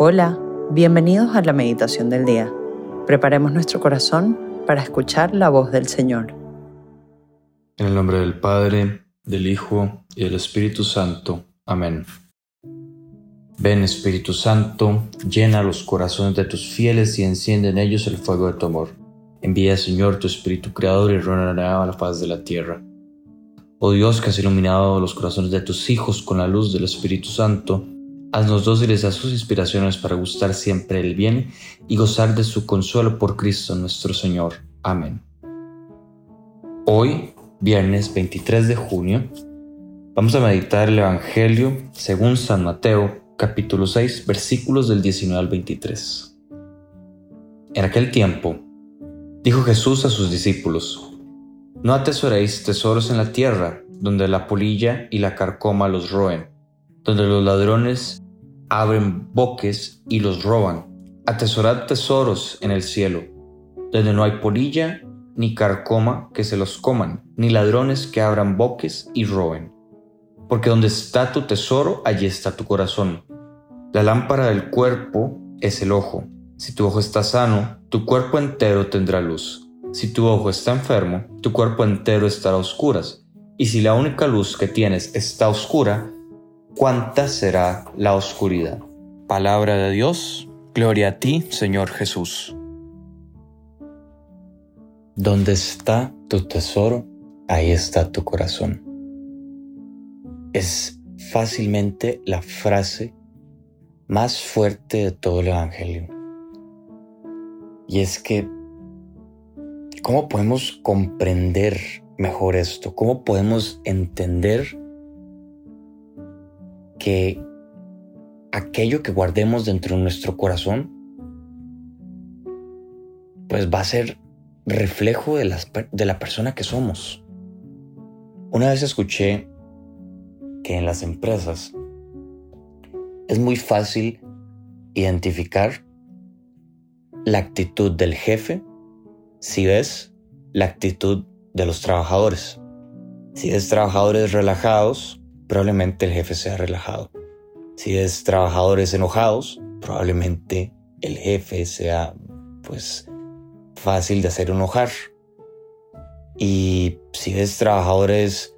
Hola, bienvenidos a la meditación del día. Preparemos nuestro corazón para escuchar la voz del Señor. En el nombre del Padre, del Hijo y del Espíritu Santo. Amén. Ven Espíritu Santo, llena los corazones de tus fieles y enciende en ellos el fuego de tu amor. Envía Señor tu Espíritu Creador y renueva la faz de la tierra. Oh Dios que has iluminado los corazones de tus hijos con la luz del Espíritu Santo, Haznos dóciles a sus inspiraciones para gustar siempre el bien y gozar de su consuelo por Cristo nuestro Señor. Amén. Hoy, viernes 23 de junio, vamos a meditar el Evangelio según San Mateo, capítulo 6, versículos del 19 al 23. En aquel tiempo, dijo Jesús a sus discípulos, No atesoréis tesoros en la tierra, donde la polilla y la carcoma los roen donde los ladrones abren boques y los roban. Atesorad tesoros en el cielo, donde no hay polilla ni carcoma que se los coman, ni ladrones que abran boques y roben. Porque donde está tu tesoro, allí está tu corazón. La lámpara del cuerpo es el ojo. Si tu ojo está sano, tu cuerpo entero tendrá luz. Si tu ojo está enfermo, tu cuerpo entero estará a oscuras. Y si la única luz que tienes está oscura, cuánta será la oscuridad. Palabra de Dios, gloria a ti, Señor Jesús. Donde está tu tesoro, ahí está tu corazón. Es fácilmente la frase más fuerte de todo el Evangelio. Y es que, ¿cómo podemos comprender mejor esto? ¿Cómo podemos entender que aquello que guardemos dentro de nuestro corazón, pues va a ser reflejo de, de la persona que somos. Una vez escuché que en las empresas es muy fácil identificar la actitud del jefe si ves la actitud de los trabajadores. Si ves trabajadores relajados, probablemente el jefe sea relajado. Si es trabajadores enojados, probablemente el jefe sea pues fácil de hacer enojar. Y si es trabajadores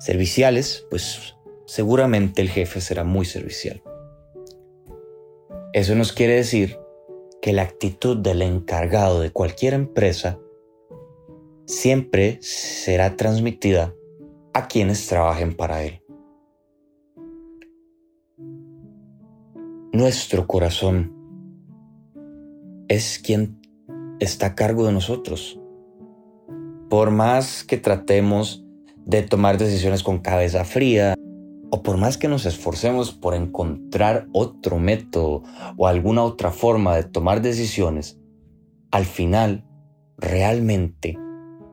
serviciales, pues seguramente el jefe será muy servicial. Eso nos quiere decir que la actitud del encargado de cualquier empresa siempre será transmitida a quienes trabajen para él. Nuestro corazón es quien está a cargo de nosotros. Por más que tratemos de tomar decisiones con cabeza fría, o por más que nos esforcemos por encontrar otro método o alguna otra forma de tomar decisiones, al final, realmente,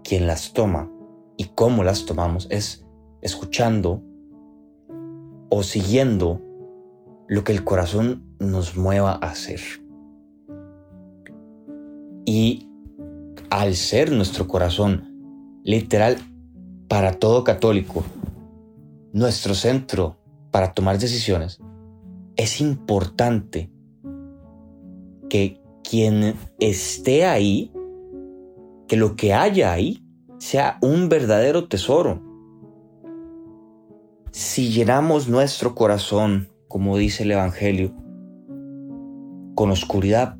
quien las toma y cómo las tomamos es escuchando o siguiendo lo que el corazón nos mueva a hacer. Y al ser nuestro corazón, literal, para todo católico, nuestro centro para tomar decisiones, es importante que quien esté ahí, que lo que haya ahí, sea un verdadero tesoro. Si llenamos nuestro corazón como dice el Evangelio, con oscuridad,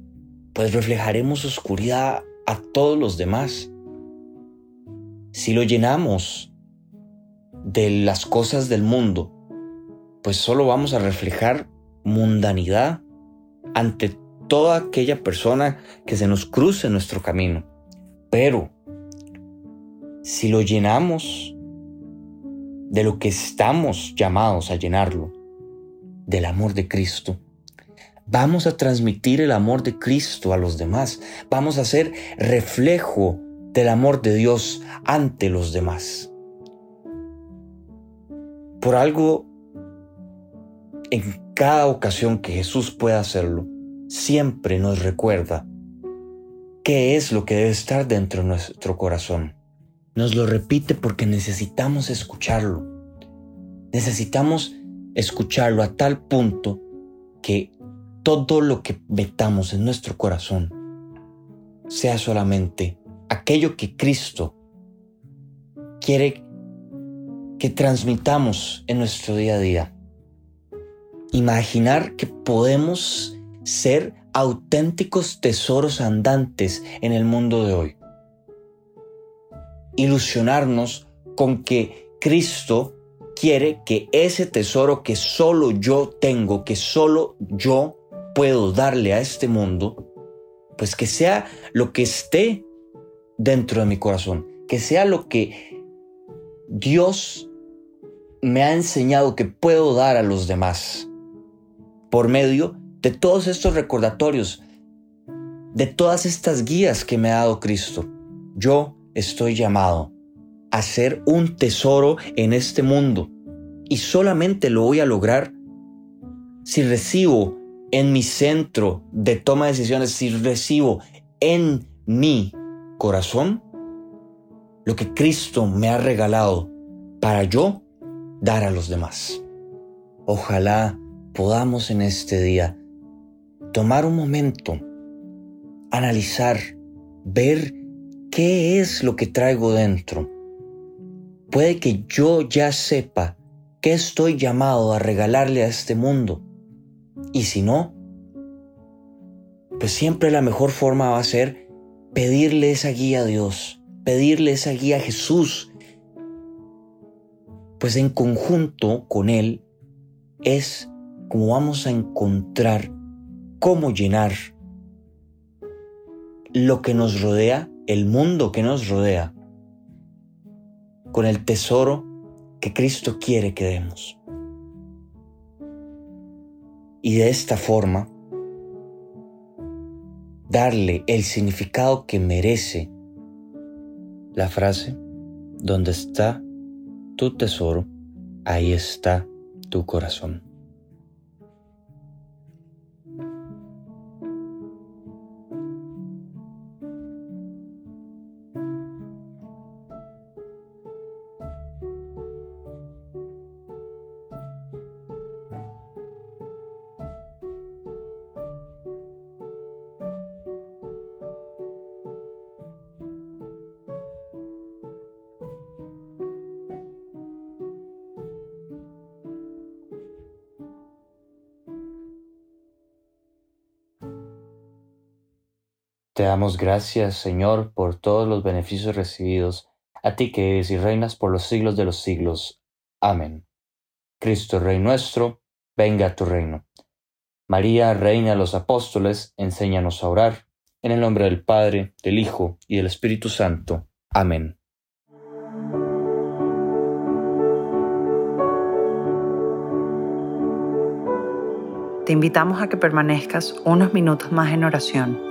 pues reflejaremos oscuridad a todos los demás. Si lo llenamos de las cosas del mundo, pues solo vamos a reflejar mundanidad ante toda aquella persona que se nos cruce en nuestro camino. Pero si lo llenamos de lo que estamos llamados a llenarlo, del amor de Cristo. Vamos a transmitir el amor de Cristo a los demás. Vamos a ser reflejo del amor de Dios ante los demás. Por algo, en cada ocasión que Jesús pueda hacerlo, siempre nos recuerda qué es lo que debe estar dentro de nuestro corazón. Nos lo repite porque necesitamos escucharlo. Necesitamos escucharlo a tal punto que todo lo que metamos en nuestro corazón sea solamente aquello que Cristo quiere que transmitamos en nuestro día a día. Imaginar que podemos ser auténticos tesoros andantes en el mundo de hoy. Ilusionarnos con que Cristo quiere que ese tesoro que solo yo tengo, que solo yo puedo darle a este mundo, pues que sea lo que esté dentro de mi corazón, que sea lo que Dios me ha enseñado que puedo dar a los demás por medio de todos estos recordatorios, de todas estas guías que me ha dado Cristo. Yo estoy llamado a ser un tesoro en este mundo y solamente lo voy a lograr si recibo en mi centro de toma de decisiones, si recibo en mi corazón lo que Cristo me ha regalado para yo dar a los demás. Ojalá podamos en este día tomar un momento, analizar, ver qué es lo que traigo dentro. Puede que yo ya sepa qué estoy llamado a regalarle a este mundo y si no, pues siempre la mejor forma va a ser pedirle esa guía a Dios, pedirle esa guía a Jesús. Pues en conjunto con Él es como vamos a encontrar cómo llenar lo que nos rodea, el mundo que nos rodea, con el tesoro que Cristo quiere que demos y de esta forma darle el significado que merece la frase, donde está tu tesoro, ahí está tu corazón. Te damos gracias, Señor, por todos los beneficios recibidos, a ti que eres y reinas por los siglos de los siglos. Amén. Cristo, Rey nuestro, venga a tu reino. María, Reina de los Apóstoles, enséñanos a orar. En el nombre del Padre, del Hijo y del Espíritu Santo. Amén. Te invitamos a que permanezcas unos minutos más en oración